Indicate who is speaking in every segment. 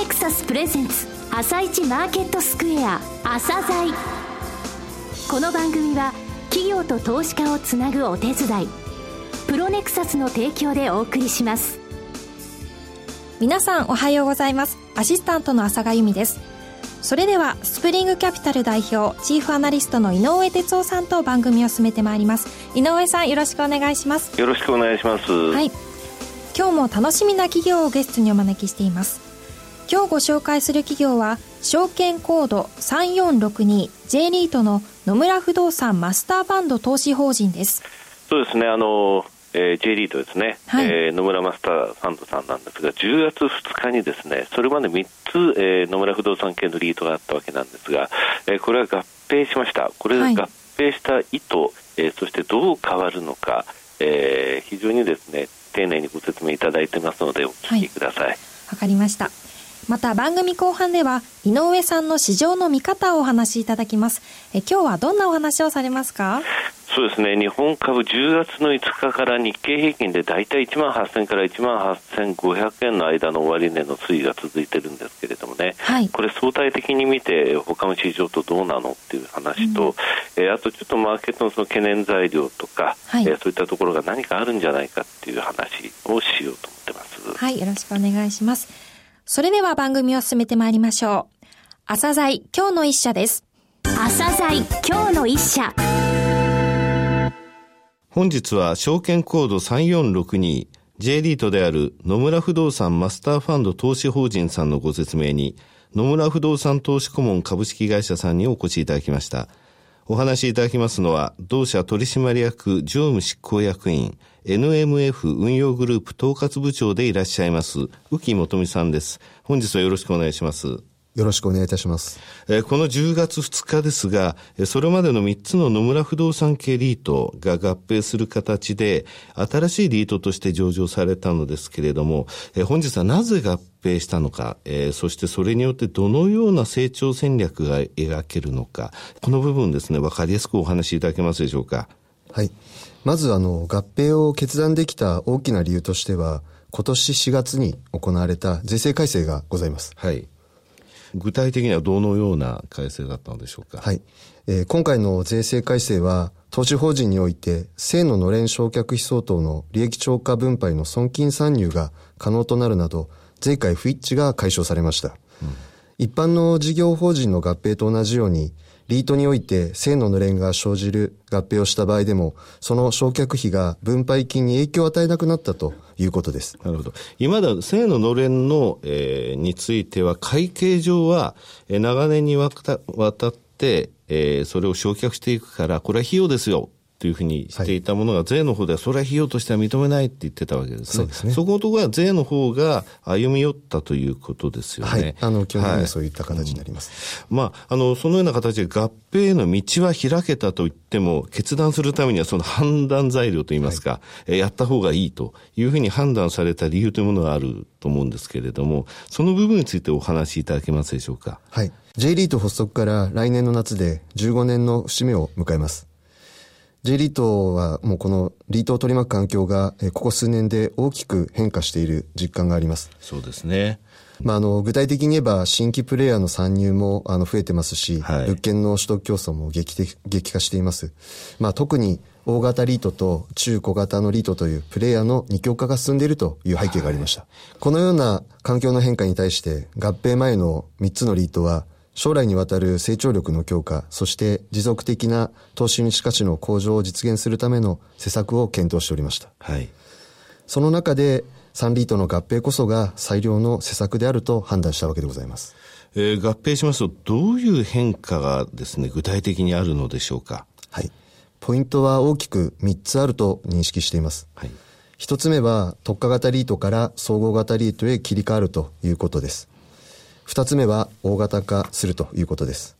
Speaker 1: ネクサスプレゼンツ朝一マーケットスクエア朝鮮。この番組は企業と投資家をつなぐお手伝いプロネクサスの提供でお送りします。
Speaker 2: 皆さんおはようございます。アシスタントの朝賀由美です。それではスプリングキャピタル代表チーフアナリストの井上哲夫さんと番組を進めてまいります。井上さんよろしくお願いします。
Speaker 3: よろしくお願いします。
Speaker 2: はい。今日も楽しみな企業をゲストにお招きしています今日ご紹介する企業は証券コード 3462J リートの野村不動産マスターファンド投資法人です
Speaker 3: そうですねあのえー、J リートですね、はい、えー、野村マスターファンドさんなんですが、10月2日にですね、それまで3つ、えー、野村不動産系のリートがあったわけなんですが、えー、これは合併しました。これが合併した意図、はい、えー、そしてどう変わるのか、えー、非常にですね、丁寧にご説明いただいてますので、お聞きください。わ、はい、
Speaker 2: かりました。また番組後半では井上さんの市場の見方をお話しいただきます。え今日はどんなお話をされますか？
Speaker 3: そうですね。日本株10月の5日から日経平均で大体1万8000から1万8500円の間の終値の推移が続いてるんですけれどもね、はい、これ相対的に見て他の市場とどうなのっていう話と、うん、えー、あとちょっとマーケットのその懸念材料とか、はい、えー、そういったところが何かあるんじゃないかっていう話をしようと思ってます。
Speaker 2: はいよろしくお願いしますそれでは番組を進めてまいりましょう。朝鮮今日の一社です。
Speaker 1: 朝鮮今日の一社。
Speaker 4: 本日は証券コード 3462J リートである野村不動産マスターファンド投資法人さんのご説明に野村不動産投資顧問株式会社さんにお越しいただきました。お話しいただきますのは、同社取締役常務執行役員、NMF 運用グループ統括部長でいらっしゃいます、浮木元美さんです。本日はよろしくお願いします。
Speaker 5: よろしくお願いいたします。
Speaker 4: えこの10月2日ですが、それまでの3つの野村不動産系リートが合併する形で、新しいリートとして上場されたのですけれども、え本日はなぜ合併したのか、えそしてそれによってどのような成長戦略が描けるのか、この部分ですね、わかりやすくお話しいただけますでしょうか？
Speaker 5: はい。まず、あの、合併を決断できた大きな理由としては、今年4月に行われた税制改正がございます。
Speaker 4: はい。具体的にはどのような改正だったのでしょうか？
Speaker 5: はい。えー、今回の税制改正は、投資法人において、正ののれん償却費相当の利益超過分配の損金参入が可能となるなど、税界不一致が解消されました。うん、一般の事業法人の合併と同じように、リートにおいて性ののれんが生じる合併をした場合でも、その償却費が分配金に影響を与えなくなったということです。
Speaker 4: なるほど。今だ、性ののれんの、えー、については、会計上は、えー、長年にわた渡って、えー、それを償却していくから、これは費用ですよ。というふうにしていたものが、税の方ではそれは費用としては認めないって言ってたわけですね。そうですね。そことは税の方が歩み寄ったということですよね。はい。
Speaker 5: あの、基本的にはそういった形になります。
Speaker 4: うん、まあ、あの、そのような形で合併への道は開けたと言っても、決断するためにはその判断材料といいますか、はい、やった方がいいというふうに判断された理由というものがあると思うんですけれども、その部分についてお話しいただけますでしょうか？
Speaker 5: はい。J リート発足から来年の夏で15年の節目を迎えます。J リートはもうこのリートを取り巻く環境がここ数年で大きく変化している実感があります。
Speaker 4: そうですね。
Speaker 5: まあ、あの、具体的に言えば、新規プレイヤーの参入も、あの、増えてますし、はい、物件の取得競争も劇的、激化しています。まあ、特に、大型リートと中小型のリートというプレイヤーの二極化が進んでいるという背景がありました。はい、このような環境の変化に対して、合併前の3つのリートは、将来にわたる成長力の強化、そして持続的な投資主価値の向上を実現するための施策を検討しておりました。はい。その中で、サンリートの合併こそが最良の施策であると判断したわけでございます。
Speaker 4: えー、合併しますと、どういう変化がですね、具体的にあるのでしょうか？
Speaker 5: はい。ポイントは大きく3つあると認識しています。はい。1つ目は特化型リートから総合型リートへ切り替わるということです。二つ目は大型化するということです。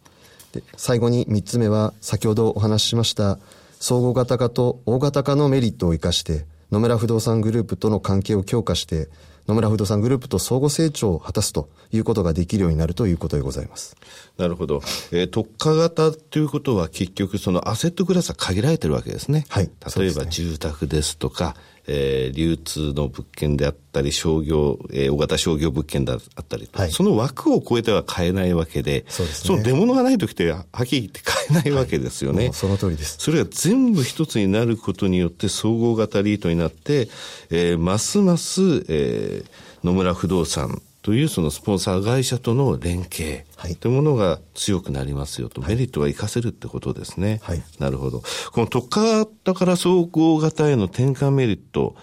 Speaker 5: で最後に三つ目は先ほどお話ししました総合型化と大型化のメリットを生かして野村不動産グループとの関係を強化して野村不動産グループと相互成長を果たすということができるようになるということでございます。
Speaker 4: なるほど。えー、特化型ということは結局そのアセットクラスは限られてるわけですね。はい。例えば住宅ですとか、えー、流通の物件であったり、商業、えー、大型商業物件であったり、はい、その枠を超えては買えないわけで、そうですね、その出物がない時って、はっきり言って買えないわけですよね。はい、
Speaker 5: その通りです。
Speaker 4: それが全部一つになることによって、総合型リートになって、えー、ますます、えー、野村不動産、というそのスポンサー会社との連携というものが強くなりますよと、メリットは活かせるってことですね。はい、なるほど。この特化型から総合型への転換メリット、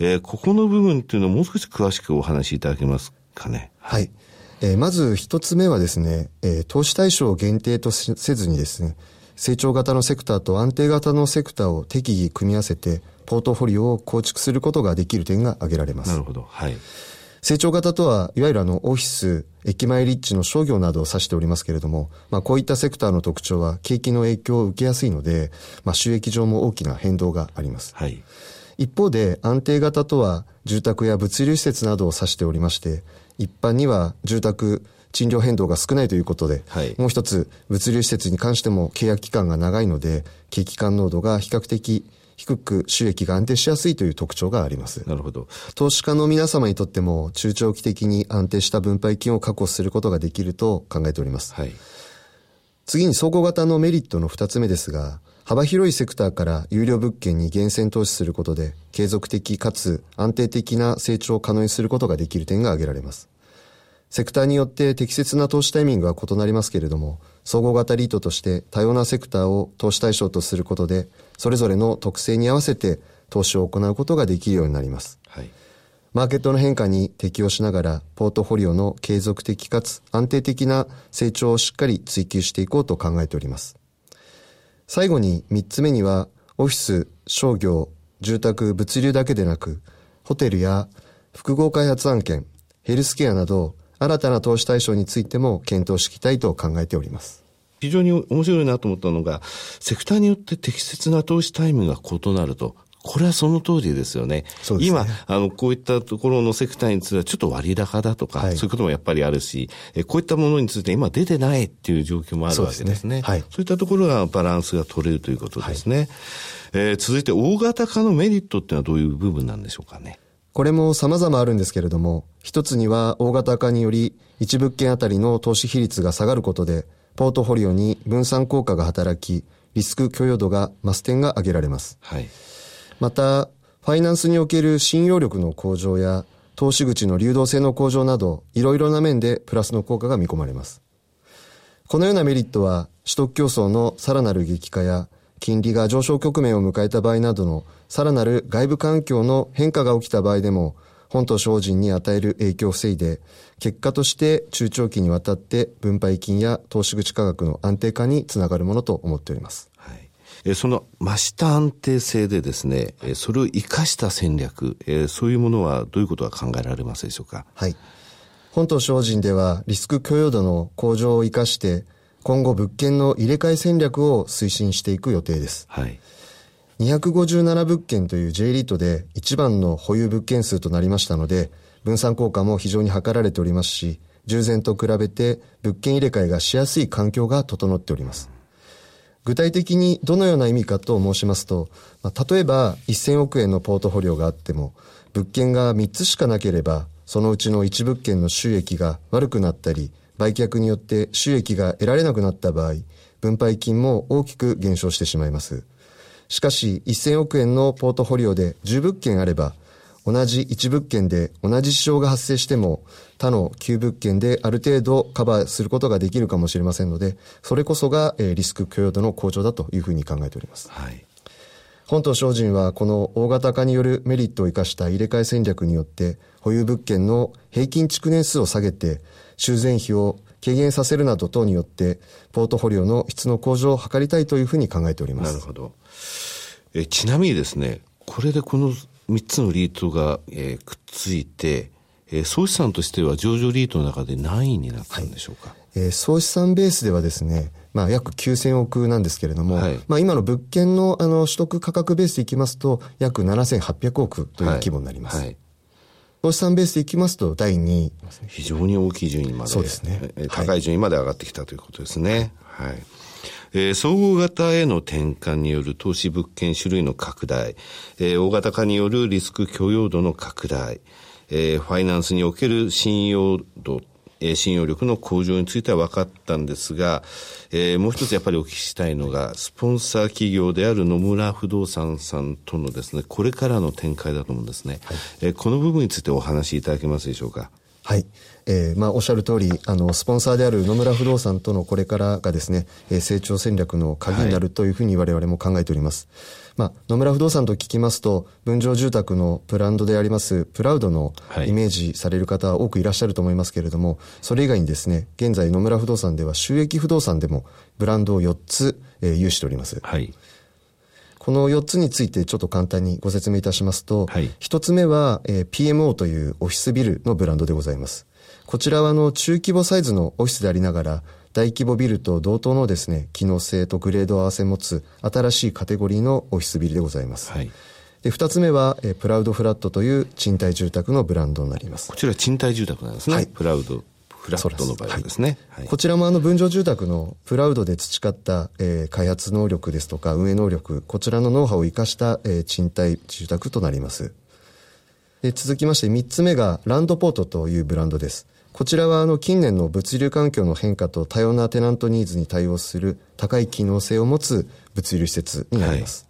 Speaker 4: えー、ここの部分っていうのをもう少し詳しくお話しいただけますかね。
Speaker 5: はい。えー、まず一つ目はですね、えー、投資対象を限定とせずにですね、成長型のセクターと安定型のセクターを適宜組み合わせて、ポートフォリオを構築することができる点が挙げられます。
Speaker 4: なるほど。はい。
Speaker 5: 成長型とは、いわゆるあの、オフィス、駅前立地の商業などを指しておりますけれども、まあ、こういったセクターの特徴は、景気の影響を受けやすいので、まあ、収益上も大きな変動があります。はい。一方で、安定型とは、住宅や物流施設などを指しておりまして、一般には住宅、賃料変動が少ないということで、はい、もう一つ、物流施設に関しても契約期間が長いので、景気感濃度が比較的低く収益が安定しやすいという特徴があります。
Speaker 4: なるほど。
Speaker 5: 投資家の皆様にとっても中長期的に安定した分配金を確保することができると考えております。はい。次に総合型のメリットの二つ目ですが、幅広いセクターから有料物件に厳選投資することで、継続的かつ安定的な成長を可能にすることができる点が挙げられます。セクターによって適切な投資タイミングは異なりますけれども、総合型リートとして多様なセクターを投資対象とすることで、それぞれの特性に合わせて投資を行うことができるようになります。はい、マーケットの変化に適応しながら、ポートフォリオの継続的かつ安定的な成長をしっかり追求していこうと考えております。最後に3つ目には、オフィス、商業、住宅、物流だけでなく、ホテルや複合開発案件、ヘルスケアなど、新たな投資対象についても検討していきたいと考えております。
Speaker 4: 非常に面白いなと思ったのが、セクターによって適切な投資タイムが異なると。これはその通りですよね。ね今、あの、こういったところのセクターについてはちょっと割高だとか、はい、そういうこともやっぱりあるし、えこういったものについて今出てないっていう状況もあるわけですね。そう、ねはい、そういったところがバランスが取れるということですね。はい、えー、続いて大型化のメリットっていうのはどういう部分なんでしょうかね。
Speaker 5: これも様々あるんですけれども、一つには大型化により、一物件あたりの投資比率が下がることで、ポートフォリオに分散効果が働き、リスク許容度が増す点が挙げられます。はい、また、ファイナンスにおける信用力の向上や、投資口の流動性の向上など、いろいろな面でプラスの効果が見込まれます。このようなメリットは、取得競争のさらなる激化や、金利が上昇局面を迎えた場合などのさらなる外部環境の変化が起きた場合でも、本と精進に与える影響を防いで、結果として中長期にわたって分配金や投資口価格の安定化につながるものと思っております。はい
Speaker 4: えその増した安定性でですね、えそれを生かした戦略、えそういうものはどういうことが考えられますでしょうか？
Speaker 5: はい。本と精進ではリスク許容度の向上を生かして、今後物件の入れ替え戦略を推進していく予定です。はい。257物件という J リートで一番の保有物件数となりましたので、分散効果も非常に図られておりますし、従前と比べて物件入れ替えがしやすい環境が整っております。具体的にどのような意味かと申しますと、まあ、例えば1000億円のポートフォリオがあっても、物件が3つしかなければ、そのうちの1物件の収益が悪くなったり、売却によって収益が得られなくなった場合、分配金も大きく減少してしまいます。しかし、1000億円のポートフォリオで10物件あれば、同じ1物件で同じ支障が発生しても、他の9物件である程度カバーすることができるかもしれませんので、それこそが、えリスク許容度の向上だというふうに考えております。はい。本島精進はこの大型化によるメリットを生かした入れ替え戦略によって保有物件の平均築年数を下げて修繕費を軽減させるなど等によってポートフォリオの質の向上を図りたいというふうに考えております。
Speaker 4: なるほど。えちなみにですね、これでこの3つのリートが、えー、くっついて、えー、総資産としては上場リートの中で何位になったんでしょうか、はい、
Speaker 5: えー、総資産ベースではですね、まあ、約9000億なんですけれども、はい、まあ、今の物件のあの取得価格ベースでいきますと、約7800億という規模になります。はいはい投資産ベースでいきますと、第2位、
Speaker 4: 非常に大きい順位まで。
Speaker 5: そうですね。
Speaker 4: 高い順位まで上がってきたということですね。はい。えー、総合型への転換による投資物件種類の拡大、えー、大型化によるリスク許容度の拡大、えー、ファイナンスにおける信用度えー、信用力の向上については分かったんですが、えー、もう一つやっぱりお聞きしたいのが、スポンサー企業である野村不動産さんとのですね、これからの展開だと思うんですね。はい、えー、この部分についてお話しいただけますでしょうか？
Speaker 5: はい。えー、まあ、おっしゃる通り、あの、スポンサーである野村不動産とのこれからがですね、えー、成長戦略の鍵になるというふうに我々も考えております。はいまあ、野村不動産と聞きますと、分譲住宅のブランドであります、プラウドのイメージされる方多くいらっしゃると思いますけれども、それ以外にですね、現在野村不動産では収益不動産でもブランドを4つ、えー、有しております。はい。この4つについてちょっと簡単にご説明いたしますと、はい、1つ目は、えー、PMO というオフィスビルのブランドでございます。こちらはあの中規模サイズのオフィスでありながら、大規模ビルと同等のですね、機能性とグレードを合わせ持つ新しいカテゴリーのオフィスビルでございます。はい。で、二つ目は、えプラウドフラットという賃貸住宅のブランドになります。
Speaker 4: こちら賃貸住宅なんですね。はい。プラウド。フラットの場合ですね。
Speaker 5: はい、こちらもあの分譲住宅のプラウドで培った、えー、開発能力ですとか運営能力、こちらのノウハウを生かした、えー、賃貸住宅となります。で続きまして三つ目がランドポートというブランドです。こちらはあの近年の物流環境の変化と多様なテナントニーズに対応する高い機能性を持つ物流施設になります。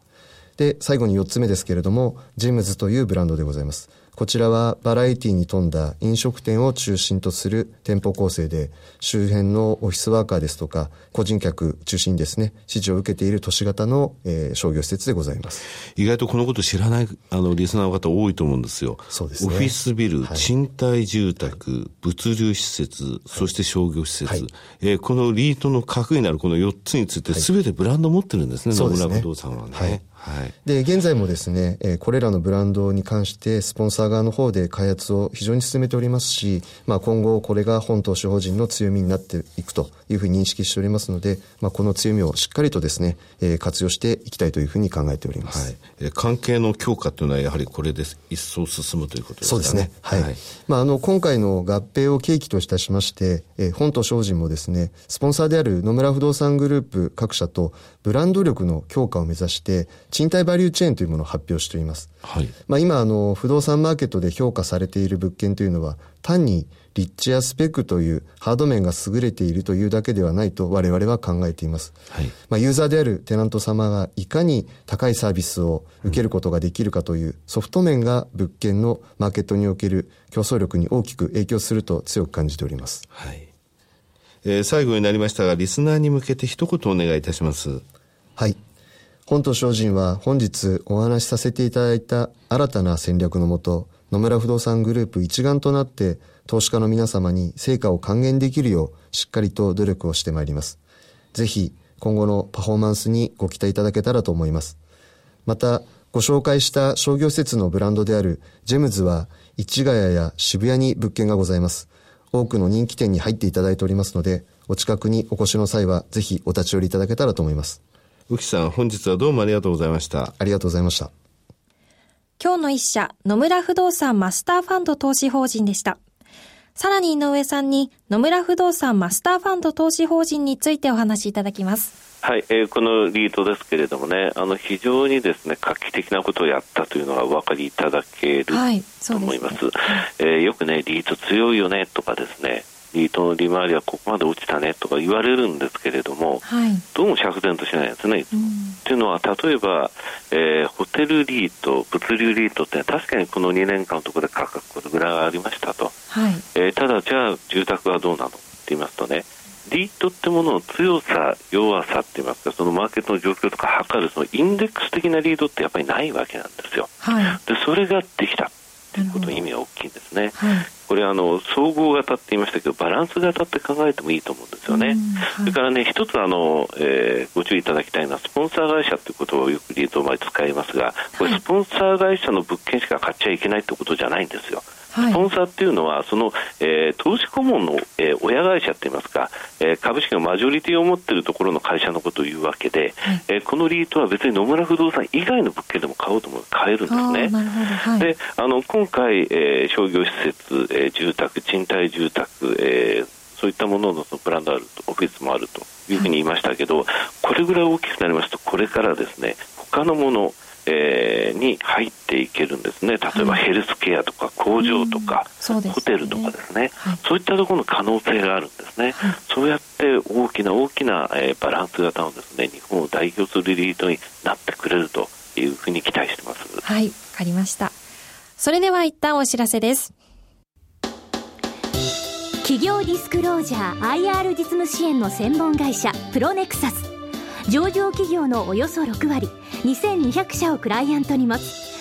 Speaker 5: はい、で、最後に4つ目ですけれども、ジェムズというブランドでございます。こちらはバラエティに富んだ飲食店を中心とする店舗構成で、周辺のオフィスワーカーですとか、個人客中心にですね、支持を受けている都市型の、えー、商業施設でございます。
Speaker 4: 意外とこのこと知らない、あの、リスナーの方多いと思うんですよ。そうですね。オフィスビル、はい、賃貸住宅、はい、物流施設、そして商業施設、はい、えー、このリートの核になるこの4つについて、すべてブランド持ってるんですね、野村不動産はね。はい
Speaker 5: はい、で現在もですね、えー、これらのブランドに関してスポンサー側の方で開発を非常に進めておりますし、まあ、今後これが本投資法人の強みになっていくというふうに認識しておりますので、まあ、この強みをしっかりとですね、えー、活用していきたいというふうに考えております、はい。
Speaker 4: えー、関係の強化というのはやはりこれで一層進むということですね？
Speaker 5: そうですね。はい、はい、まあ、あの今回の合併を契機といたしまして、えー、本投資法人もですねスポンサーである野村不動産グループ各社とブランド力の強化を目指して賃貸バリューチェーンというものを発表しています。はい。まあ今、あの、不動産マーケットで評価されている物件というのは、単に立地やスペックというハード面が優れているというだけではないと我々は考えています。はい。まあユーザーであるテナント様がいかに高いサービスを受けることができるかというソフト面が物件のマーケットにおける競争力に大きく影響すると強く感じております。はい。
Speaker 4: えー、最後になりましたが、リスナーに向けて一言お願いいたします。
Speaker 5: はい。本と精進は本日お話しさせていただいた新たな戦略のもと、野村不動産グループ一丸となって投資家の皆様に成果を還元できるようしっかりと努力をしてまいります。ぜひ今後のパフォーマンスにご期待いただけたらと思います。また、ご紹介した商業施設のブランドであるジェムズは市ヶ谷や渋谷に物件がございます。多くの人気店に入っていただいておりますので、お近くにお越しの際はぜひお立ち寄りいただけたらと思います。
Speaker 4: 浮さん、本日はどうもありがとうございました。
Speaker 5: ありがとうございました。
Speaker 2: 今日の一社、野村不動産マスターファンド投資法人でした。さらに井上さんに野村不動産マスターファンド投資法人についてお話しいただきます。
Speaker 3: はい、えー、このリードですけれどもね、あの非常にですね画期的なことをやったというのがお分かりいただけると思います。はい、すね、えー、よくねリード強いよねとかですね、リートの利回りはここまで落ちたねとか言われるんですけれども、はい、どうも釈然としないですね。うん、っていうのは例えば、えー、ホテルリート物流リートって確かにこの2年間のところで価格これぐらいありましたと、はいえー、ただじゃあ住宅はどうなのって言いますとねリートってものの強さ、弱さって言いますか、そのマーケットの状況とか測るそのインデックス的なリードってやっぱりないわけなんですよ。はい、でそれができたということの意味は大きいんですね。はいこれあの総合型って言いましたけどバランス型って考えてもいいと思うんですよね、はい、それからね一つあの、えー、ご注意いただきたいのはスポンサー会社ということをよくリード前使いますがこれスポンサー会社の物件しか買っちゃいけないってことじゃないんですよ。スポンサーっていうのは、その、えー、投資顧問の、えー、親会社って言いますか、えー、株式のマジョリティを持っているところの会社のことを言うわけで、はい、えー、このリートは別に野村不動産以外の物件でも買おうと思う買えるんですね。はい、であの今回、えー、商業施設、えー、住宅、賃貸住宅、えー、そういったもののそのブランドあると、オフィスもあるというふうに言いましたけど、これぐらい大きくなりますと、これからですね、他のもの、えー、に入っていけるんですね、例えばヘルスケアとか工場とか、はいね、ホテルとかですね、はい、そういったところの可能性があるんですね、はい、そうやって大きな大きな、えー、バランス型のですね日本を代表するリートになってくれるというふうに期待してます。
Speaker 2: はい、わかりました。それでは一旦お知らせです。
Speaker 1: 企業ディスクロージャー IR 実務支援の専門会社プロネクサス。上場企業のおよそ6割2200社をクライアントに持つ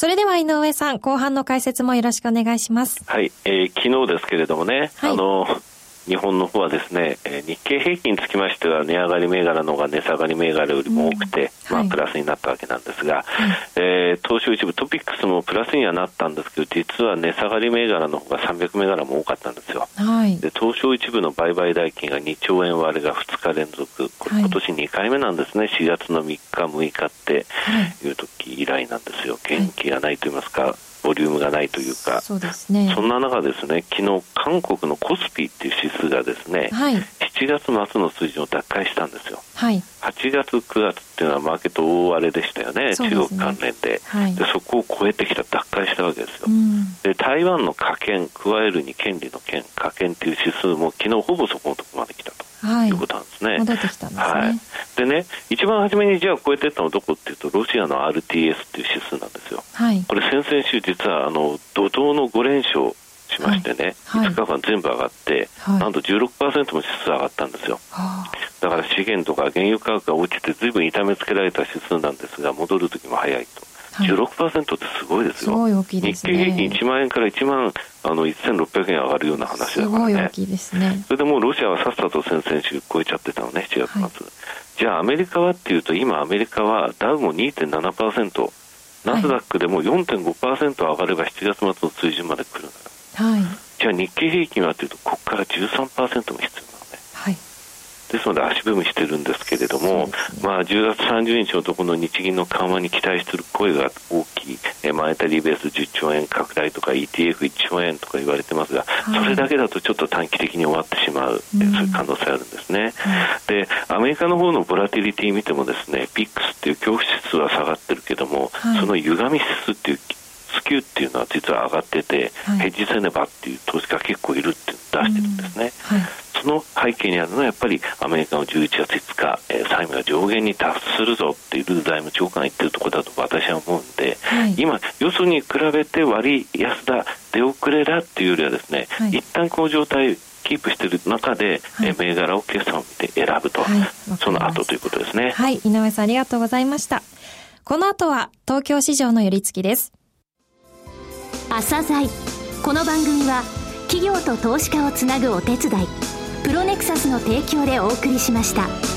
Speaker 2: それでは井上さん、後半の解説もよろしくお願いします。
Speaker 3: はい、えー、昨日ですけれどもね、はい、あの、日本の方はですね、え日経平均につきましては値上がり銘柄の方が値下がり銘柄よりも多くて、まあ、プラスになったわけなんですが、えー、東証一部トピックスもプラスにはなったんですけど実は値下がり銘柄の方が300銘柄も多かったんですよ、はい、で東証一部の売買代金が2兆円割れが2日連続これ今年2回目なんですね、4月の3日6日っていう時以来なんですよ。元気がないと言いますか、ボリュームがないというか、
Speaker 2: そうですね、
Speaker 3: そんな中ですね、昨日韓国のコスピっていう指数がですね、はい、7月末の水準を奪回したんですよ。はい、8月、9月っていうのはマーケット大荒れでしたよね、ね中国関連で,、はい、で。そこを超えてきた、奪回したわけですよ。うん、で台湾の加権、加えるに権利の権、加権っていう指数も昨日ほぼそこのところまで来たと。はい、いうことなんですね。
Speaker 2: 戻ってきたんですね。はい。
Speaker 3: でね、一番初めにじゃあ超えてったのはどこっていうと、ロシアの RTS っていう指数なんですよ。はい。これ先々週実は、あの、怒涛の5連勝しましてね、はい、5日間全部上がって、はい、なんと16%も指数上がったんですよ。はあ、だから資源とか原油価格が落ちて、ずいぶん痛めつけられた指数なんですが、戻るときも早いと。はい、16%ってすごいですよ。す
Speaker 2: ごい大きいです
Speaker 3: ね。日経平均1万円から1万あの1600円上がるような話だからね。
Speaker 2: ね。
Speaker 3: それでもうロシアはさっさと先々週超えちゃってたのね、7月末。はい、じゃあアメリカはっていうと、今アメリカはダウも2.7%、ナスダックでも4.5%上がれば7月末の水準まで来る。はい。じゃあ日経平均はというと、ここから13%も必要ですので足踏みしてるんですけれども、ね、まあ、10月30日のところの日銀の緩和に期待している声が大きい、えマネタリーベース10兆円拡大とか ETF1 兆円とか言われてますが、はい、それだけだとちょっと短期的に終わってしまう、うん、そういう可能性あるんですね、でアメリカの方のボラティリティ見てもですねピックスっていう恐怖指数は下がってるけども、はい、その歪み指数っていうスキューっていうのは実は上がってて、はい、ヘッジセネバっていう投資家結構いるって出してるんですね、はい、その背景にあるのはやっぱりアメリカの11月5日、えー、債務が上限に達するぞっていう財務長官が言ってるところだと私は思うんで、はい、今、よそに比べて割安だ、出遅れだっていうよりはですね、はい、一旦この状態キープしている中で、はい、銘柄を決算を見て選ぶと、はい、その後ということですね。
Speaker 2: はい、井上さんありがとうございました。この後は東京市場の寄り付きです。
Speaker 1: 朝鮮この番組は企業と投資家をつなぐお手伝いプロネクサスの提供でお送りしました。